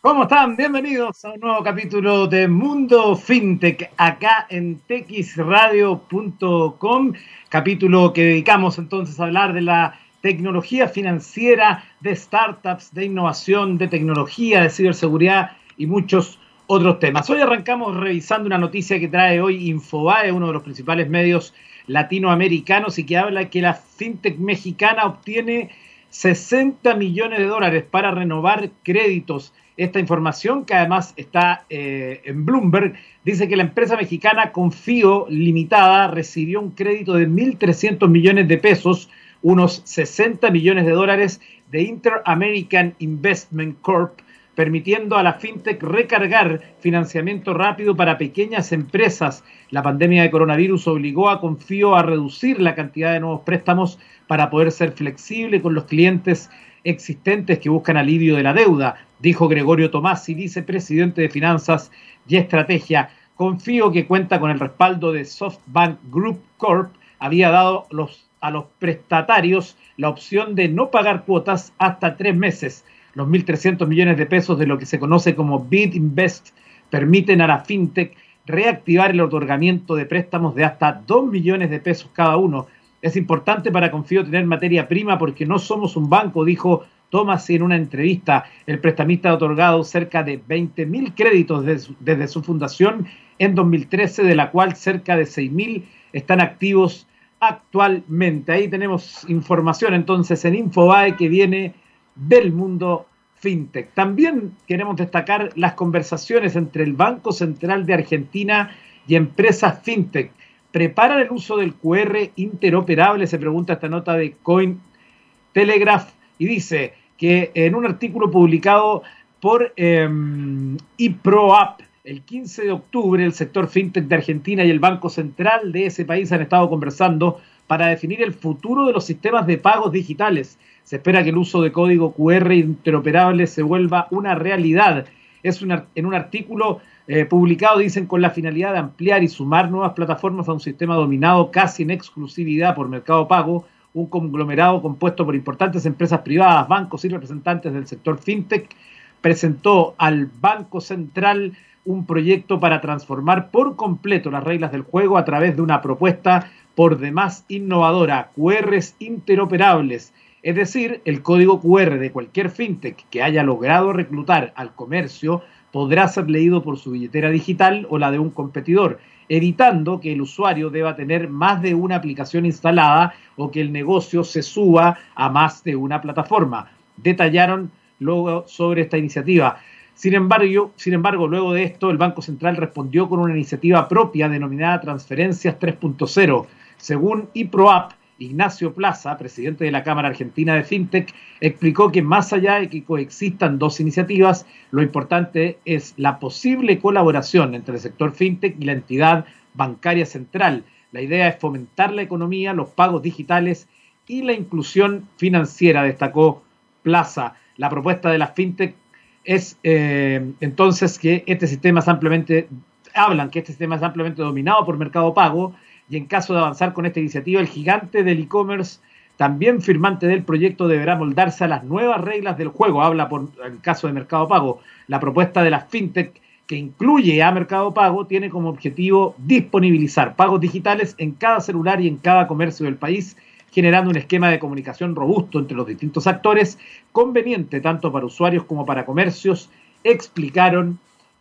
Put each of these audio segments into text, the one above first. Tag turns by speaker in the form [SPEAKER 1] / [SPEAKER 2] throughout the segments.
[SPEAKER 1] ¿Cómo están? Bienvenidos a un nuevo capítulo de Mundo FinTech acá en texradio.com, capítulo que dedicamos entonces a hablar de la tecnología financiera, de startups, de innovación, de tecnología, de ciberseguridad y muchos otros temas. Hoy arrancamos revisando una noticia que trae hoy Infobae, uno de los principales medios latinoamericanos y que habla que la fintech mexicana obtiene 60 millones de dólares para renovar créditos. Esta información, que además está eh, en Bloomberg, dice que la empresa mexicana Confío Limitada recibió un crédito de 1.300 millones de pesos, unos 60 millones de dólares de Inter-American Investment Corp, permitiendo a la fintech recargar financiamiento rápido para pequeñas empresas. La pandemia de coronavirus obligó a Confío a reducir la cantidad de nuevos préstamos para poder ser flexible con los clientes existentes que buscan alivio de la deuda, dijo Gregorio Tomasi, vicepresidente de Finanzas y Estrategia. Confío que cuenta con el respaldo de SoftBank Group Corp. Había dado a los prestatarios la opción de no pagar cuotas hasta tres meses. Los 1.300 millones de pesos de lo que se conoce como Bid Invest permiten a la fintech reactivar el otorgamiento de préstamos de hasta 2 millones de pesos cada uno es importante para Confío tener materia prima porque no somos un banco, dijo Thomas en una entrevista. El prestamista ha otorgado cerca de 20.000 créditos desde, su fundación en 2013, de la cual cerca de 6.000 están activos actualmente. Ahí tenemos información entonces en Infobae que viene del mundo fintech. También queremos destacar las conversaciones entre el Banco Central de Argentina y empresas fintech preparan el uso del QR interoperable? Se pregunta esta nota de Coin Telegraph y dice que en un artículo publicado por eh, el 15 de octubre, el sector fintech de Argentina y el Banco Central de ese país han estado conversando para definir el futuro de los sistemas de pagos digitales. Se espera que el uso de código QR interoperable se vuelva una realidad. Es en un artículo eh, publicado, dicen, con la finalidad de ampliar y sumar nuevas plataformas a un sistema dominado casi en exclusividad por Mercado Pago, un conglomerado compuesto por importantes empresas privadas, bancos y representantes del sector fintech, presentó al Banco Central un proyecto para transformar por completo las reglas del juego a través de una propuesta por demás innovadora, QRs interoperables, es decir, el código QR de cualquier fintech que haya logrado reclutar al comercio podrá ser leído por su billetera digital o la de un competidor, evitando que el usuario deba tener más de una aplicación instalada o que el negocio se suba a más de una plataforma. Detallaron luego sobre esta iniciativa. Sin embargo, sin embargo, luego de esto, el Banco Central respondió con una iniciativa propia denominada Transferencias 3.0. Según IPROAP, Ignacio Plaza, presidente de la Cámara Argentina de FinTech, explicó que más allá de que coexistan dos iniciativas, lo importante es la posible colaboración entre el sector FinTech y la entidad bancaria central. La idea es fomentar la economía, los pagos digitales y la inclusión financiera, destacó Plaza. La propuesta de la FinTech es eh, entonces que este sistema es ampliamente, hablan que este sistema es ampliamente dominado por Mercado Pago, y en caso de avanzar con esta iniciativa, el gigante del e-commerce, también firmante del proyecto, deberá moldarse a las nuevas reglas del juego. Habla por el caso de Mercado Pago. La propuesta de la FinTech que incluye a Mercado Pago tiene como objetivo disponibilizar pagos digitales en cada celular y en cada comercio del país, generando un esquema de comunicación robusto entre los distintos actores, conveniente tanto para usuarios como para comercios, explicaron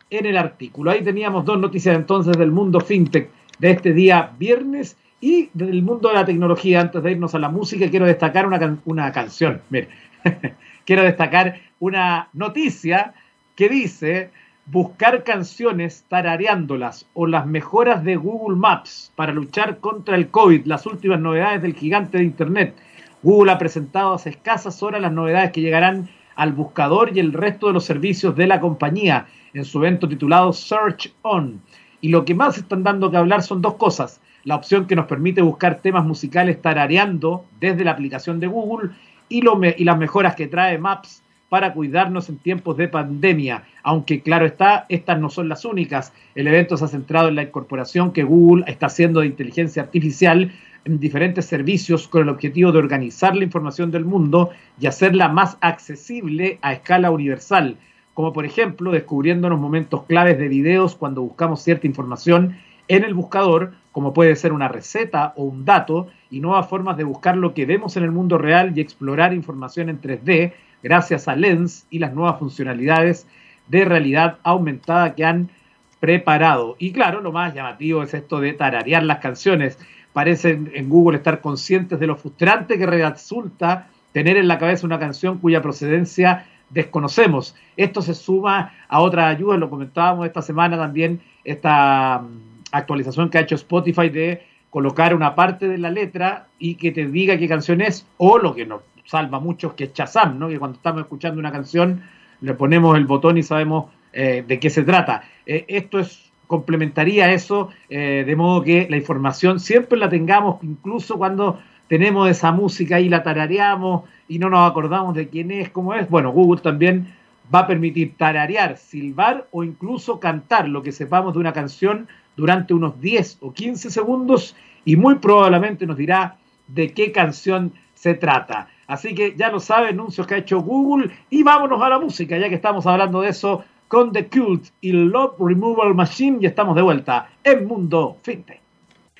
[SPEAKER 1] en el artículo. Ahí teníamos dos noticias entonces del mundo fintech de este día viernes y del mundo de la tecnología. Antes de irnos a la música, quiero destacar una, una canción. Mire, quiero destacar una noticia que dice buscar canciones tarareándolas o las mejoras de Google Maps para luchar contra el COVID, las últimas novedades del gigante de Internet. Google ha presentado hace escasas horas las novedades que llegarán al buscador y el resto de los servicios de la compañía en su evento titulado Search On. Y lo que más están dando que hablar son dos cosas. La opción que nos permite buscar temas musicales tarareando desde la aplicación de Google y, lo y las mejoras que trae Maps para cuidarnos en tiempos de pandemia. Aunque claro está, estas no son las únicas. El evento se ha centrado en la incorporación que Google está haciendo de inteligencia artificial en diferentes servicios con el objetivo de organizar la información del mundo y hacerla más accesible a escala universal como por ejemplo descubriéndonos momentos claves de videos cuando buscamos cierta información en el buscador, como puede ser una receta o un dato, y nuevas formas de buscar lo que vemos en el mundo real y explorar información en 3D gracias a Lens y las nuevas funcionalidades de realidad aumentada que han preparado. Y claro, lo más llamativo es esto de tararear las canciones. Parecen en Google estar conscientes de lo frustrante que resulta tener en la cabeza una canción cuya procedencia desconocemos. Esto se suma a otras ayudas, lo comentábamos esta semana también, esta mm, actualización que ha hecho Spotify de colocar una parte de la letra y que te diga qué canción es, o lo que nos salva mucho que es Chazam, ¿no? que cuando estamos escuchando una canción le ponemos el botón y sabemos eh, de qué se trata. Eh, esto es complementaría eso, eh, de modo que la información siempre la tengamos, incluso cuando tenemos esa música y la tarareamos y no nos acordamos de quién es, cómo es. Bueno, Google también va a permitir tararear, silbar o incluso cantar lo que sepamos de una canción durante unos 10 o 15 segundos y muy probablemente nos dirá de qué canción se trata. Así que ya lo sabe, anuncios que ha hecho Google y vámonos a la música, ya que estamos hablando de eso con The Cult y Love Removal Machine y estamos de vuelta en Mundo FinTech.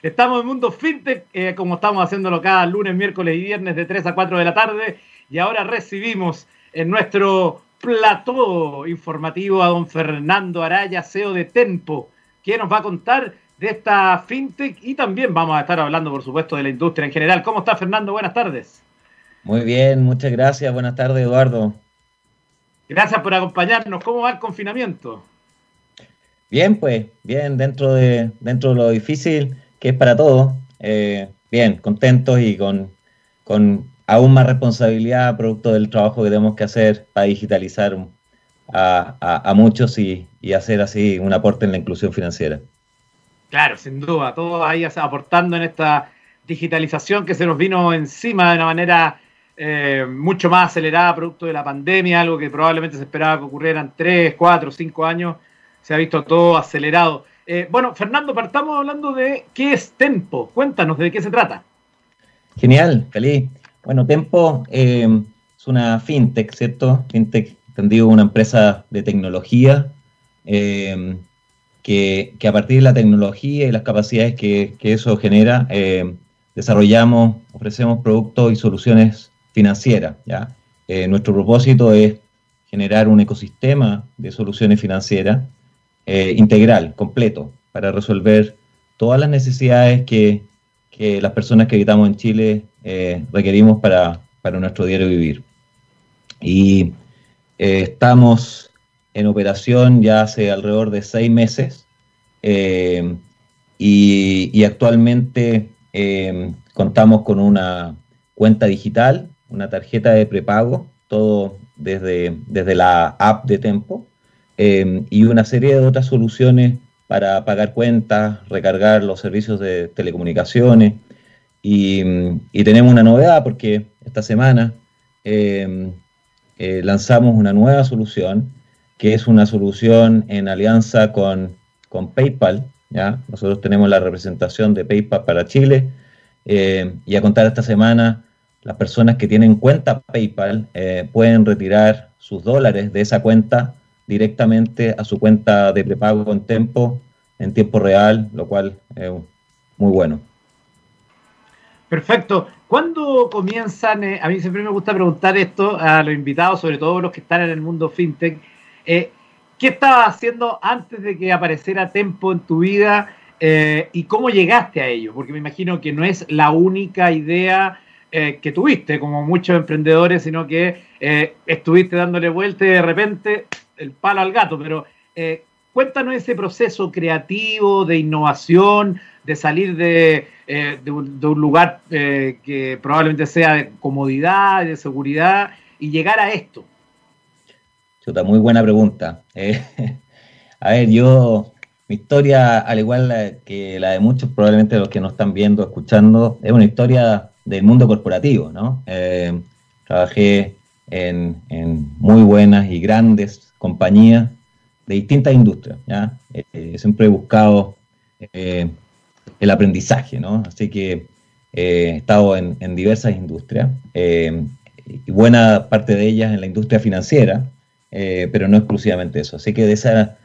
[SPEAKER 1] Estamos en Mundo FinTech, eh, como estamos haciéndolo cada lunes, miércoles y viernes de 3 a 4 de la tarde. Y ahora recibimos en nuestro plató informativo a don Fernando Araya, CEO de Tempo, que nos va a contar de esta FinTech y también vamos a estar hablando, por supuesto, de la industria en general. ¿Cómo está, Fernando? Buenas tardes.
[SPEAKER 2] Muy bien, muchas gracias. Buenas tardes, Eduardo.
[SPEAKER 1] Gracias por acompañarnos. ¿Cómo va el confinamiento?
[SPEAKER 2] Bien, pues, bien, dentro de, dentro de lo difícil que es para todos. Eh, bien, contentos y con, aún más responsabilidad producto del trabajo que tenemos que hacer para digitalizar a, muchos y, hacer así un aporte en la inclusión financiera.
[SPEAKER 1] Claro, sin duda, todos ahí aportando en esta digitalización que se nos vino encima de una manera eh, mucho más acelerada producto de la pandemia, algo que probablemente se esperaba que ocurriera en 3, 4, 5 años, se ha visto todo acelerado. Eh, bueno, Fernando, partamos hablando de qué es Tempo. Cuéntanos de qué se trata.
[SPEAKER 2] Genial, feliz. Bueno, Tempo eh, es una fintech, ¿cierto? Fintech, entendido, una empresa de tecnología eh, que, a partir de la tecnología y las capacidades que, eso genera, desarrollamos, ofrecemos productos y soluciones financieras. ¿ya? nuestro propósito es generar un ecosistema de soluciones financieras eh, integral, completo, para resolver todas las necesidades que, las personas que habitamos en Chile eh, requerimos para, nuestro diario vivir. Y eh, estamos en operación ya hace alrededor de seis meses y, actualmente contamos con una cuenta digital, una tarjeta de prepago, todo desde, desde la app de Tempo. Em, y una serie de otras soluciones para pagar cuentas, recargar los servicios de telecomunicaciones. Y, tenemos una novedad porque esta semana em, eh, lanzamos una nueva solución que es una solución en alianza con, con PayPal. ¿ya? Nosotros tenemos la representación de PayPal para Chile em, y a contar esta semana las personas que tienen cuenta PayPal eh, pueden retirar sus dólares de esa cuenta directamente a su cuenta de prepago en tiempo, en tiempo real, lo cual es muy bueno.
[SPEAKER 1] Perfecto. ¿Cuándo comienzan? Eh, a mí siempre me gusta preguntar esto a los invitados, sobre todo los que están en el mundo fintech. Eh, ¿Qué estabas haciendo antes de que apareciera Tempo en tu vida eh, y cómo llegaste a ello? Porque me imagino que no es la única idea que tuviste, como muchos emprendedores, sino que estuviste dándole vuelta y de repente el palo al gato, pero eh, cuéntanos ese proceso creativo de innovación, de salir de, eh, un, lugar eh, que probablemente sea de comodidad, de seguridad, y llegar a esto.
[SPEAKER 2] Chuta, muy buena pregunta. a ver, yo, mi historia, al igual que la de muchos, probablemente los que nos están viendo, escuchando, es una historia del mundo corporativo, ¿no? trabajé en, en, muy buenas y grandes compañías de distintas industrias. ¿ya? Eh, siempre he buscado eh, el aprendizaje, ¿no? Así que eh, he estado en, diversas industrias y buena parte de ellas en la industria financiera pero no exclusivamente eso. Así que de esa,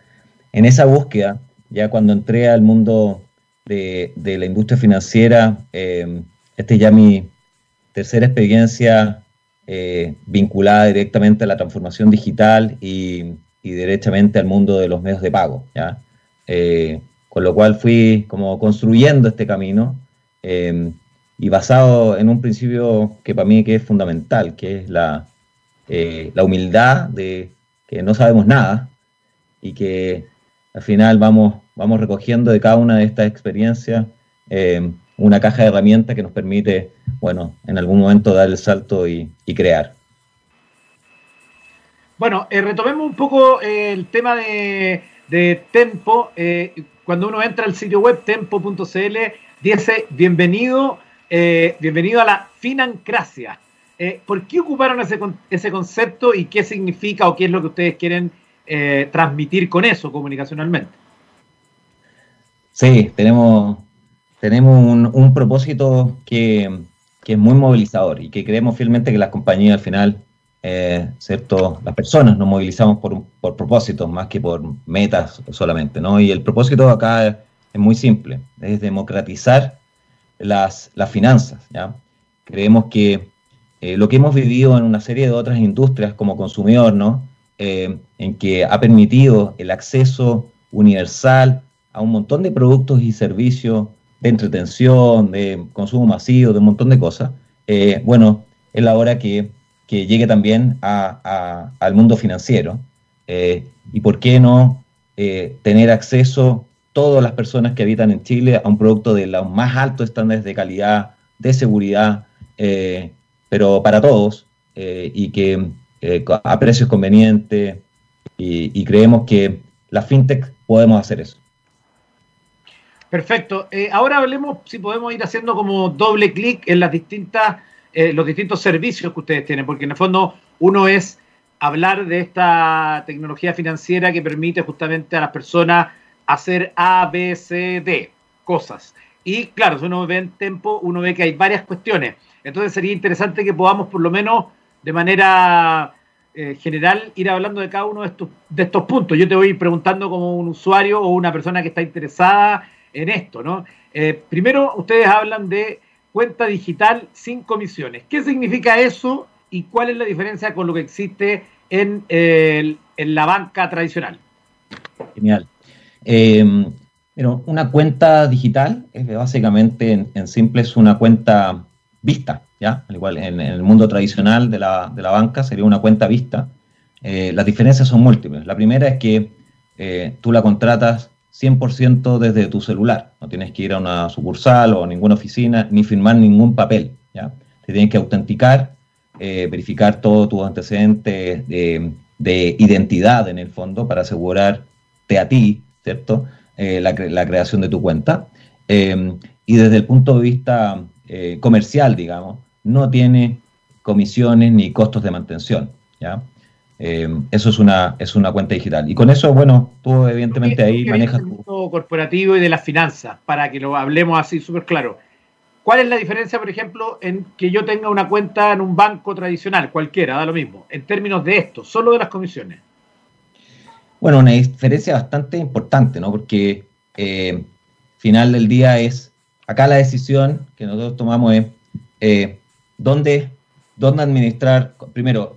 [SPEAKER 2] en esa búsqueda, ya cuando entré al mundo de, la industria financiera, esta es ya mi tercera experiencia eh, vinculada directamente a la transformación digital y, directamente al mundo de los medios de pago. ¿ya? Eh, con lo cual fui como construyendo este camino y basado en un principio que para mí que es fundamental, que es la, la humildad de que no sabemos nada y que al final vamos, vamos recogiendo de cada una de estas experiencias eh, una caja de herramientas que nos permite, bueno, en algún momento dar el salto y, crear.
[SPEAKER 1] Bueno, eh, retomemos un poco eh, el tema de, Tempo. cuando uno entra al sitio web tempo.cl, dice bienvenido, bienvenido a la financracia. ¿Por qué ocuparon ese, ese concepto y qué significa o qué es lo que ustedes quieren eh, transmitir con eso comunicacionalmente.
[SPEAKER 2] Sí, tenemos, tenemos un, propósito que, es muy movilizador y que creemos fielmente que las compañías al final, eh, ¿cierto? Las personas nos movilizamos por, por propósitos más que por metas solamente, ¿no? Y el propósito acá es, muy simple, es democratizar las, las finanzas. Creemos que eh, lo que hemos vivido en una serie de otras industrias como consumidor, ¿no? Eh, en que ha permitido el acceso universal a un montón de productos y servicios de entretención, de consumo masivo, de un montón de cosas, eh, bueno, es la hora que, llegue también al mundo financiero. Eh, y por qué no tener acceso todas las personas que habitan en Chile a un producto de los más altos estándares de calidad, de seguridad, pero para todos, y que eh, a precios convenientes y, creemos que la fintech podemos hacer eso.
[SPEAKER 1] Perfecto. Eh, ahora hablemos si podemos ir haciendo como doble clic en las distintas, eh, los distintos servicios que ustedes tienen, porque en el fondo uno es hablar de esta tecnología financiera que permite justamente a las personas hacer A, B, C, D, cosas. Y claro, si uno ve en tiempo, uno ve que hay varias cuestiones. Entonces sería interesante que podamos por lo menos de manera eh, general ir hablando de cada uno de estos, de estos puntos. Yo te voy preguntando como un usuario o una persona que está interesada en esto, ¿no? Eh, primero, ustedes hablan de cuenta digital sin comisiones. ¿Qué significa eso y cuál es la diferencia con lo que existe en, en la banca tradicional?
[SPEAKER 2] Genial. Eh, una cuenta digital es básicamente, en, en simple, es una cuenta vista, ¿ya? Al igual, en, el mundo tradicional de la, banca sería una cuenta vista. Eh, las diferencias son múltiples. La primera es que tú la contratas 100% desde tu celular. No tienes que ir a una sucursal o a ninguna oficina ni firmar ningún papel, ¿ya? Te tienes que autenticar, eh, verificar todos tus antecedentes de, identidad en el fondo para asegurarte a ti, ¿cierto? La, la, creación de tu cuenta. y desde el punto de vista eh, comercial, digamos, no tiene comisiones ni costos de mantención. ¿ya? Eh, eso es una, es una cuenta digital. Y con eso, bueno, tú evidentemente ahí manejas... El
[SPEAKER 1] mundo corporativo y de las finanzas, para que lo hablemos así súper claro. ¿Cuál es la diferencia, por ejemplo, en que yo tenga una cuenta en un banco tradicional, cualquiera, da lo mismo, en términos de esto, solo de las comisiones?
[SPEAKER 2] Bueno, una diferencia bastante importante, ¿no? Porque eh, final del día es acá la decisión que nosotros tomamos es eh, dónde, dónde, administrar, primero,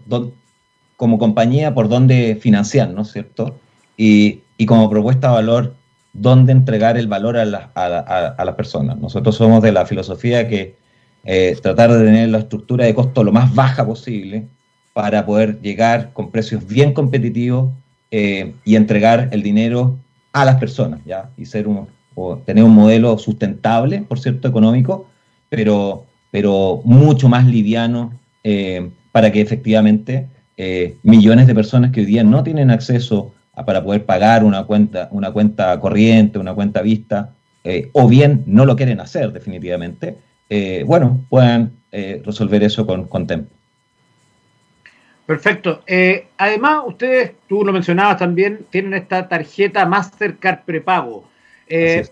[SPEAKER 2] como compañía, por dónde financiar, ¿no es cierto? Y, como propuesta de valor, dónde entregar el valor a, las personas. Nosotros somos de la filosofía que eh, tratar de tener la estructura de costo lo más baja posible para poder llegar con precios bien competitivos eh, y entregar el dinero a las personas, ¿ya? Y ser un, o tener un modelo sustentable, por cierto, económico, pero, pero mucho más liviano eh, para que efectivamente eh, millones de personas que hoy día no tienen acceso a, para poder pagar una cuenta, una cuenta corriente, una cuenta vista, eh, o bien no lo quieren hacer definitivamente, bueno, puedan resolver eso con, con Tempo.
[SPEAKER 1] Perfecto. además, ustedes, tú lo mencionabas también, tienen esta tarjeta Mastercard prepago. Eh,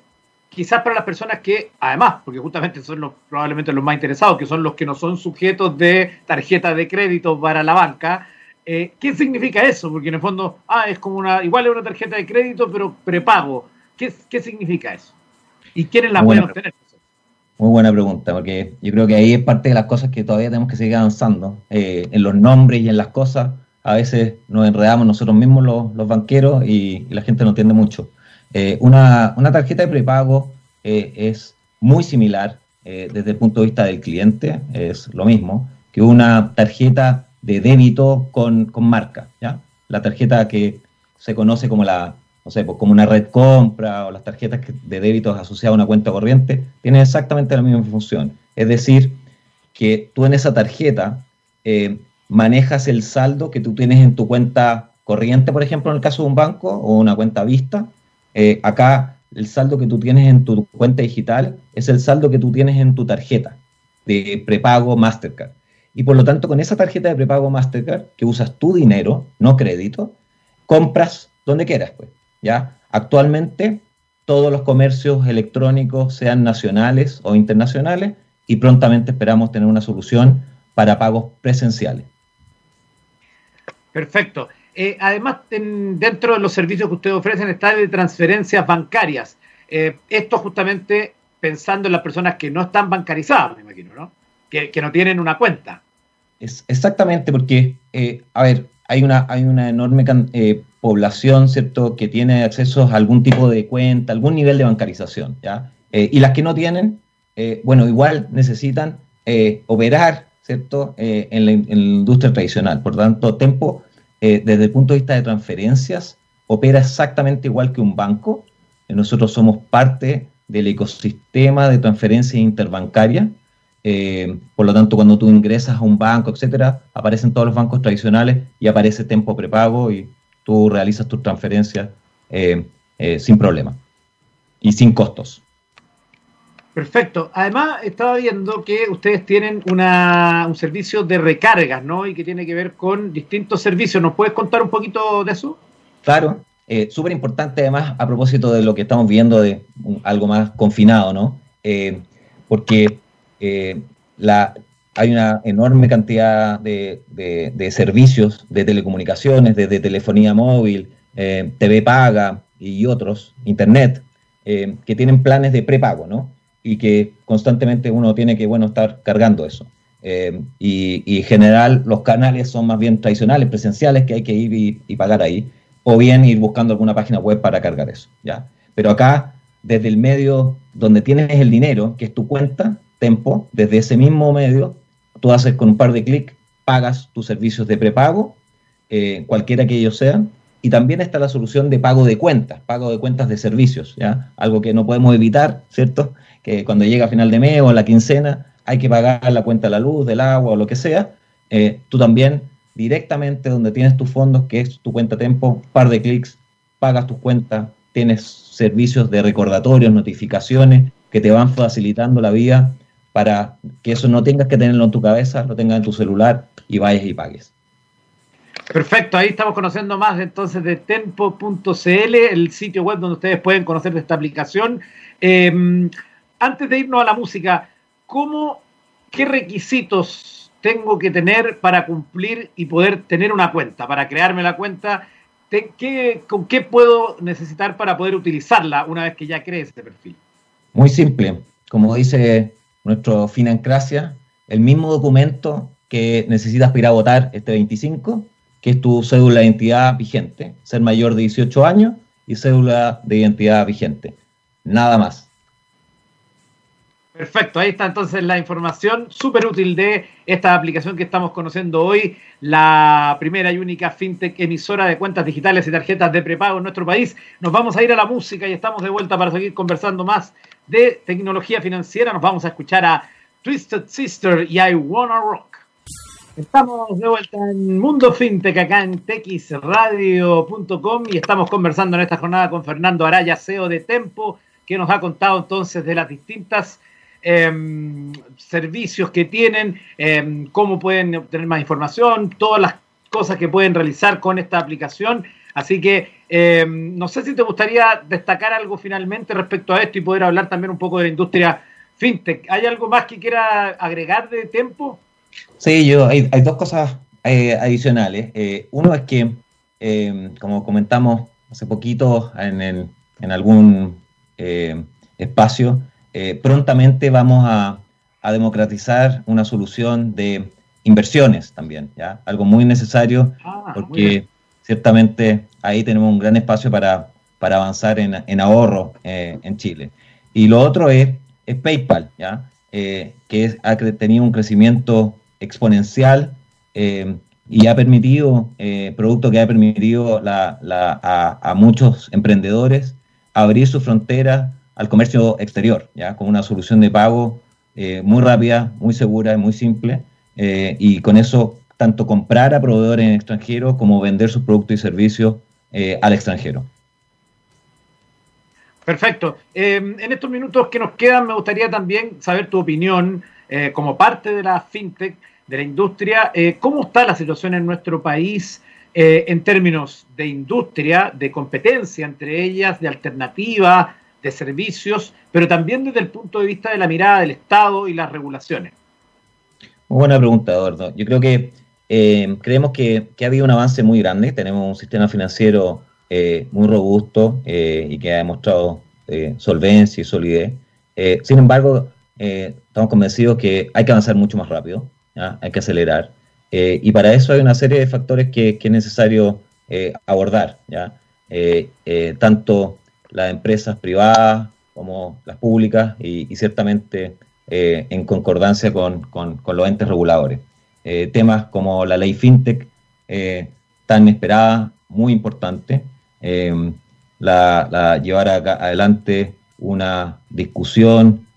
[SPEAKER 1] quizás para las personas que, además, porque justamente son los, probablemente los más interesados, que son los que no son sujetos de tarjeta de crédito para la banca, Eh, ¿Qué significa eso? Porque en el fondo, ah, es como una, igual es una tarjeta de crédito, pero prepago. ¿Qué, qué significa eso? ¿Y quiénes la pueden obtener?
[SPEAKER 2] Muy buena pregunta, porque yo creo que ahí es parte de las cosas que todavía tenemos que seguir avanzando. Eh, en los nombres y en las cosas, a veces nos enredamos nosotros mismos los, banqueros y, la gente no entiende mucho. Eh, una, una, tarjeta de prepago es muy similar desde el punto de vista del cliente, es lo mismo que una tarjeta de débito con, marca, ¿ya? La tarjeta que se conoce como la, pues como una red compra o las tarjetas de débito asociadas a una cuenta corriente, tienen exactamente la misma función. Es decir, que tú en esa tarjeta eh, manejas el saldo que tú tienes en tu cuenta corriente, por ejemplo, en el caso de un banco o una cuenta vista. Eh, acá el saldo que tú tienes en tu cuenta digital es el saldo que tú tienes en tu tarjeta de prepago Mastercard. Y por lo tanto, con esa tarjeta de prepago Mastercard, que usas tu dinero, no crédito, compras donde quieras. Pues, ¿ya? Actualmente, todos los comercios electrónicos, sean nacionales o internacionales, y prontamente esperamos tener una solución para pagos presenciales.
[SPEAKER 1] Perfecto. Eh, además, dentro de los servicios que ustedes ofrecen está de transferencias bancarias. Eh, esto justamente pensando en las personas que no están bancarizadas, me imagino, ¿no? Que, no tienen una cuenta.
[SPEAKER 2] Es exactamente porque, eh, a ver, hay una, hay una enorme eh, población, ¿cierto?, que tiene acceso a algún tipo de cuenta, algún nivel de bancarización, ¿ya? Eh, y las que no tienen, bueno, igual necesitan operar, ¿cierto?, en la, industria tradicional. Por tanto, Tempo, desde el punto de vista de transferencias, opera exactamente igual que un banco. Nosotros somos parte del ecosistema de transferencias interbancaria eh, por lo tanto, cuando tú ingresas a un banco, etcétera, aparecen todos los bancos tradicionales y aparece Tempo Prepago y tú realizas tus transferencias eh, eh, sin problema y sin costos.
[SPEAKER 1] Perfecto. Además, estaba viendo que ustedes tienen una, un servicio de recargas, ¿no? Y que tiene que ver con distintos servicios. ¿Nos puedes contar un poquito de eso?
[SPEAKER 2] Claro. Súper importante, además, a propósito de lo que estamos viendo de algo más confinado, ¿no? porque eh, hay una enorme cantidad de, servicios de telecomunicaciones, desde telefonía móvil, eh, TV paga y otros, Internet, eh, que tienen planes de prepago, ¿no? Y que constantemente uno tiene que, bueno, estar cargando eso. y, en general los canales son más bien tradicionales, presenciales, que hay que ir y, y, pagar ahí, o bien ir buscando alguna página web para cargar eso, ¿ya? Pero acá, desde el medio donde tienes el dinero, que es tu cuenta, Desde ese mismo medio, tú haces con un par de clics, pagas tus servicios de prepago, eh, cualquiera que ellos sean, y también está la solución de pago de cuentas, pago de cuentas de servicios, ¿ya? Algo que no podemos evitar, ¿cierto? Que cuando llega a final de mes o a la quincena hay que pagar la cuenta de la luz, del agua o lo que sea. Eh, tú también directamente donde tienes tus fondos, que es tu cuenta Tempo, par de clics, pagas tus cuentas, tienes servicios de recordatorios, notificaciones que te van facilitando la vida para que eso no tengas que tenerlo en tu cabeza, lo tengas en tu celular y vayas y pagues.
[SPEAKER 1] Perfecto, ahí estamos conociendo más entonces de tempo.cl, el sitio web donde ustedes pueden conocer de esta aplicación. Em, antes de irnos a la música, ¿cómo, ¿qué requisitos tengo que tener para cumplir y poder tener una cuenta, para crearme la cuenta? ¿Qué, ¿Con qué puedo necesitar para poder utilizarla una vez que ya cree ese perfil?
[SPEAKER 2] Muy simple, como dice nuestro Financracia, el mismo documento que necesitas para ir a votar este 25, que es tu cédula de identidad vigente, ser mayor de 18 años y cédula de identidad vigente. Nada más.
[SPEAKER 1] Perfecto, ahí está entonces la información súper útil de esta aplicación que estamos conociendo hoy, la primera y única fintech emisora de cuentas digitales y tarjetas de prepago en nuestro país. Nos vamos a ir a la música y estamos de vuelta para seguir conversando más de tecnología financiera. Nos vamos a escuchar a Twisted Sister y I Wanna Rock. Estamos de vuelta en Mundo Fintech acá en texradio.com y estamos conversando en esta jornada con Fernando Araya, CEO de Tempo, que nos ha contado entonces de las distintas em, servicios que tienen, em, cómo pueden obtener más información, todas las cosas que pueden realizar con esta aplicación. Así que eh, no sé si te gustaría destacar algo finalmente respecto a esto y poder hablar también un poco de la industria fintech. ¿Hay algo más que quiera agregar de tiempo?
[SPEAKER 2] Sí, yo hay, dos cosas adicionales. uno es que, como comentamos hace poquito en, en algún espacio, prontamente vamos a, a democratizar una solución de inversiones también, ¿ya? Algo muy necesario ah, porque ciertamente ahí tenemos un gran espacio para, para avanzar en, ahorro eh, en Chile. Y lo otro es, PayPal, ¿ya? Eh, que ha tenido un crecimiento exponencial eh, y ha permitido, producto que ha permitido a, muchos emprendedores abrir su frontera al comercio exterior, ¿ya? con una solución de pago muy rápida, muy segura y muy simple, y con eso tanto comprar a proveedores en extranjero como vender sus productos y servicios eh, al extranjero.
[SPEAKER 1] Perfecto. Em, en estos minutos que nos quedan, me gustaría también saber tu opinión eh, como parte de la fintech, de la industria. ¿Cómo está la situación en nuestro país en términos de industria, de competencia entre ellas, de alternativa, de servicios, pero también desde el punto de vista de la mirada del Estado y las regulaciones?
[SPEAKER 2] buena pregunta, Eduardo. Yo creo que eh, creemos que, ha habido un avance muy grande. Tenemos un sistema financiero eh, muy robusto eh, y que ha demostrado solvencia y solidez. sin embargo, estamos convencidos que hay que avanzar mucho más rápido, hay que acelerar. y para eso hay una serie de factores que, es necesario abordar. ¿ya? tanto las empresas privadas como las públicas y ciertamente eh, en concordancia con, los entes reguladores. Eh, temas como la ley FinTech, eh, tan esperada, muy importante, la, llevar adelante una discusión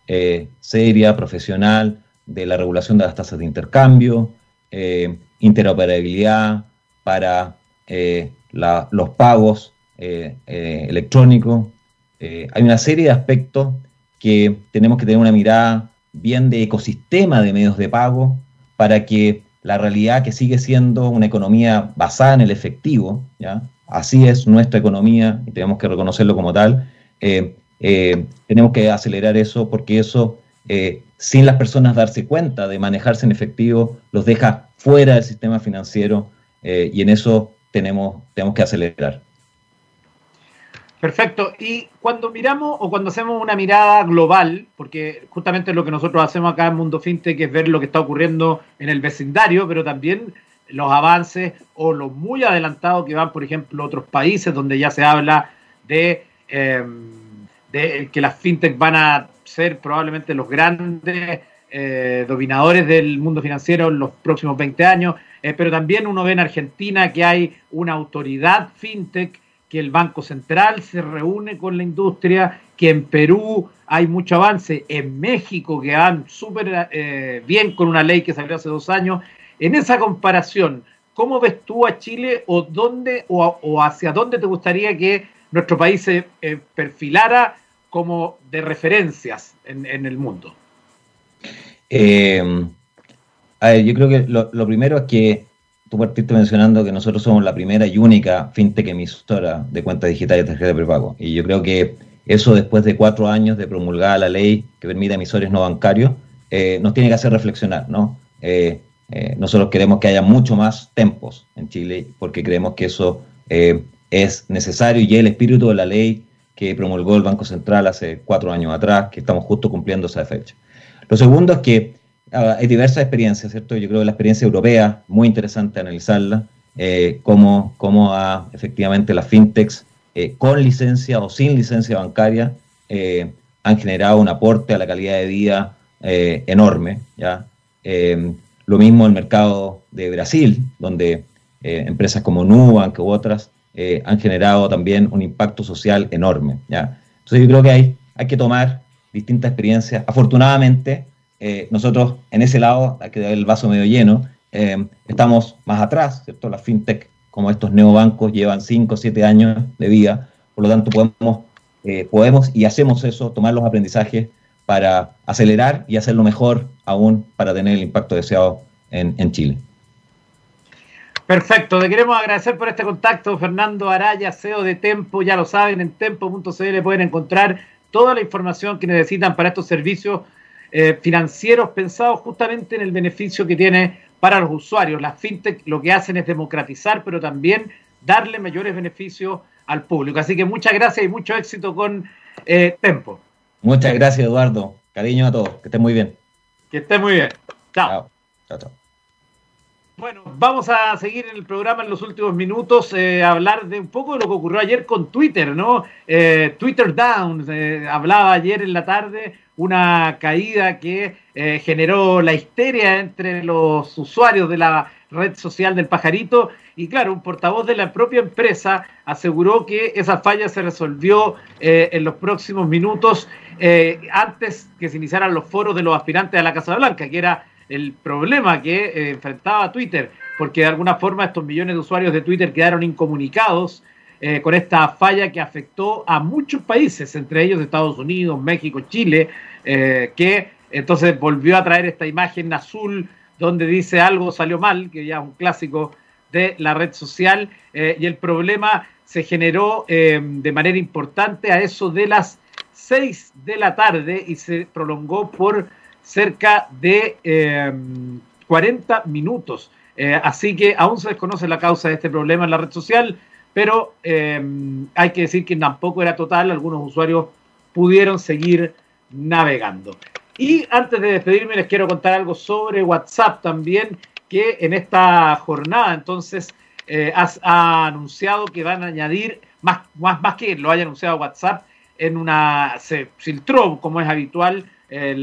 [SPEAKER 2] seria, profesional, de la regulación de las tasas de intercambio, interoperabilidad para los pagos electrónicos. hay una serie de aspectos que tenemos que tener una mirada bien de ecosistema de medios de pago para que la realidad que sigue siendo una economía basada en el efectivo, ¿ya? así es nuestra economía y tenemos que reconocerlo como tal, eh, eh, tenemos que acelerar eso porque eso, eh, sin las personas darse cuenta de manejarse en efectivo, los deja fuera del sistema financiero y en eso tenemos, tenemos que acelerar.
[SPEAKER 1] Perfecto. Y cuando miramos o cuando hacemos una mirada global, porque justamente lo que nosotros hacemos acá en Mundo FinTech es ver lo que está ocurriendo en el vecindario, pero también los avances o los muy adelantados que van, por ejemplo, otros países donde ya se habla de, em, de que las FinTech van a ser probablemente los grandes eh, dominadores del mundo financiero en los próximos 20 años, eh, pero también uno ve en Argentina que hay una autoridad FinTech que el Banco Central se reúne con la industria, que en Perú hay mucho avance, en México que van súper eh, bien con una ley que salió hace dos años. En esa comparación, ¿cómo ves tú a Chile o dónde o, hacia dónde te gustaría que nuestro país se eh, perfilara como de referencias en, el mundo?
[SPEAKER 2] Eh, a ver, yo creo que lo primero es que tú partiste mencionando que nosotros somos la primera y única fintech emisora de cuentas digitales de tarjeta de prepago. Y yo creo que eso después de cuatro años de promulgada la ley que permite emisores no bancarios, eh, nos tiene que hacer reflexionar, ¿no? Eh, eh, nosotros queremos que haya mucho más tempos en Chile porque creemos que eso es necesario y el espíritu de la ley que promulgó el Banco Central hace cuatro años atrás, que estamos justo cumpliendo esa fecha. Lo segundo es que Ah, hay diversas experiencias, ¿cierto? Yo creo que la experiencia europea, muy interesante analizarla, eh, cómo, cómo efectivamente las fintechs eh, con licencia o sin licencia bancaria eh, han generado un aporte a la calidad de vida eh, enorme, ¿ya? lo mismo el mercado de Brasil, donde empresas como Nubank u otras han generado también un impacto social enorme, ¿ya? Entonces yo creo que hay, hay que tomar distintas experiencias. Afortunadamente, eh, nosotros en ese lado, hay que el vaso medio lleno, eh, estamos más atrás, ¿cierto? Las fintech, como estos neobancos, llevan 5 o 7 años de vida, por lo tanto podemos, eh, podemos y hacemos eso, tomar los aprendizajes para acelerar y hacerlo mejor aún para tener el impacto deseado en, en Chile.
[SPEAKER 1] Perfecto, te queremos agradecer por este contacto, Fernando Araya, CEO de Tempo, ya lo saben, en tempo.cl pueden encontrar toda la información que necesitan para estos servicios eh, financieros pensados justamente en el beneficio que tiene para los usuarios. Las fintech lo que hacen es democratizar, pero también darle mayores beneficios al público. Así que muchas gracias y mucho éxito con eh, Tempo.
[SPEAKER 2] Muchas gracias, Eduardo. Cariño a todos. Que estén muy bien.
[SPEAKER 1] Que estén muy bien. Chao. Chao, chao. Bueno, vamos a seguir en el programa en los últimos minutos, eh, hablar de un poco de lo que ocurrió ayer con Twitter, ¿no? Eh, Twitter Down, eh, hablaba ayer en la tarde, una caída que generó la histeria entre los usuarios de la red social del pajarito y claro, un portavoz de la propia empresa aseguró que esa falla se resolvió en los próximos minutos antes que se iniciaran los foros de los aspirantes a la Casa Blanca, que era el problema que eh, enfrentaba Twitter, porque de alguna forma estos millones de usuarios de Twitter quedaron incomunicados eh, con esta falla que afectó a muchos países, entre ellos Estados Unidos, México, Chile, eh, que entonces volvió a traer esta imagen azul donde dice algo salió mal, que ya es un clásico de la red social, y el problema se generó de manera importante a eso de las 6 de la tarde y se prolongó por cerca de 40 em, minutos. Eh, así que aún se desconoce la causa de este problema en la red social, pero em, hay que decir que tampoco era total, algunos usuarios pudieron seguir navegando. Y antes de despedirme les quiero contar algo sobre WhatsApp también, que en esta jornada entonces eh, ha anunciado que van a añadir, más, más, más que lo haya anunciado WhatsApp, en una, se filtró como es habitual eh,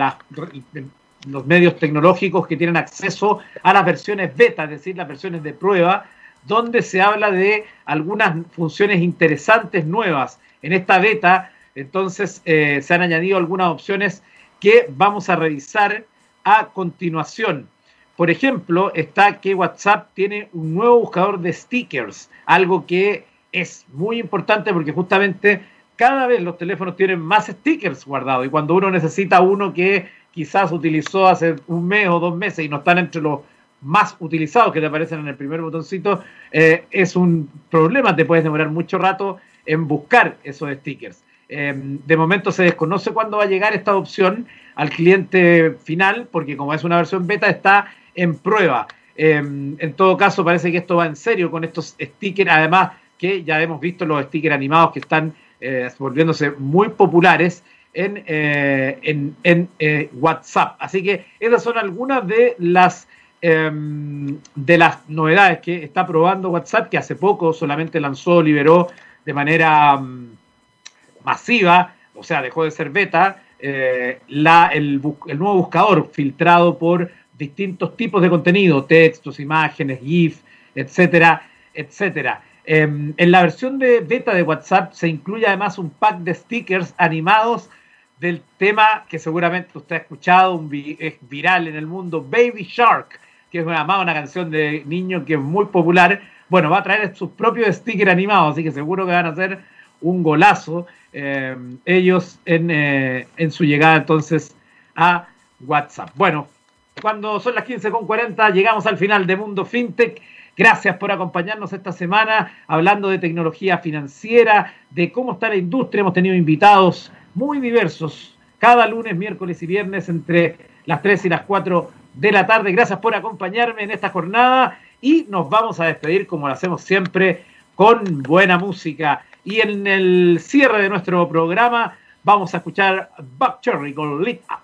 [SPEAKER 1] los medios tecnológicos que tienen acceso a las versiones beta, es decir, las versiones de prueba, donde se habla de algunas funciones interesantes nuevas. En esta beta, entonces, eh, se han añadido algunas opciones que vamos a revisar a continuación. Por ejemplo, está que WhatsApp tiene un nuevo buscador de stickers, algo que es muy importante porque justamente cada vez los teléfonos tienen más stickers guardados y cuando uno necesita uno que quizás utilizó hace un mes o dos meses y no están entre los más utilizados que te aparecen en el primer botoncito, eh, es un problema, te puedes demorar mucho rato en buscar esos stickers. Em, de momento se desconoce cuándo va a llegar esta opción al cliente final, porque como es una versión beta, está en prueba. Em, en todo caso, parece que esto va en serio con estos stickers, además que ya hemos visto los stickers animados que están eh, volviéndose muy populares en, eh, en, eh, WhatsApp. Así que esas son algunas de las, em, de las novedades que está probando WhatsApp, que hace poco solamente lanzó, liberó de manera mm, masiva, o sea, dejó de ser beta, la, el, el nuevo buscador filtrado por distintos tipos de contenido, textos, imágenes, GIF, etcétera, etcétera. Em, en la versión de beta de WhatsApp se incluye además un pack de stickers animados del tema que seguramente usted ha escuchado, un viral en el mundo, Baby Shark, que es una, una canción de niño que es muy popular. Bueno, va a traer sus propios stickers animados, así que seguro que van a hacer un golazo em, ellos en, eh, en su llegada entonces a WhatsApp. Bueno, cuando son las 15.40 llegamos al final de Mundo FinTech. Gracias por acompañarnos esta semana hablando de tecnología financiera, de cómo está la industria. Hemos tenido invitados muy diversos cada lunes, miércoles y viernes entre las 3 y las 4 de la tarde. Gracias por acompañarme en esta jornada y nos vamos a despedir como lo hacemos siempre con buena música. Y en el cierre de nuestro programa vamos a escuchar Buck Cherry con Lit Up.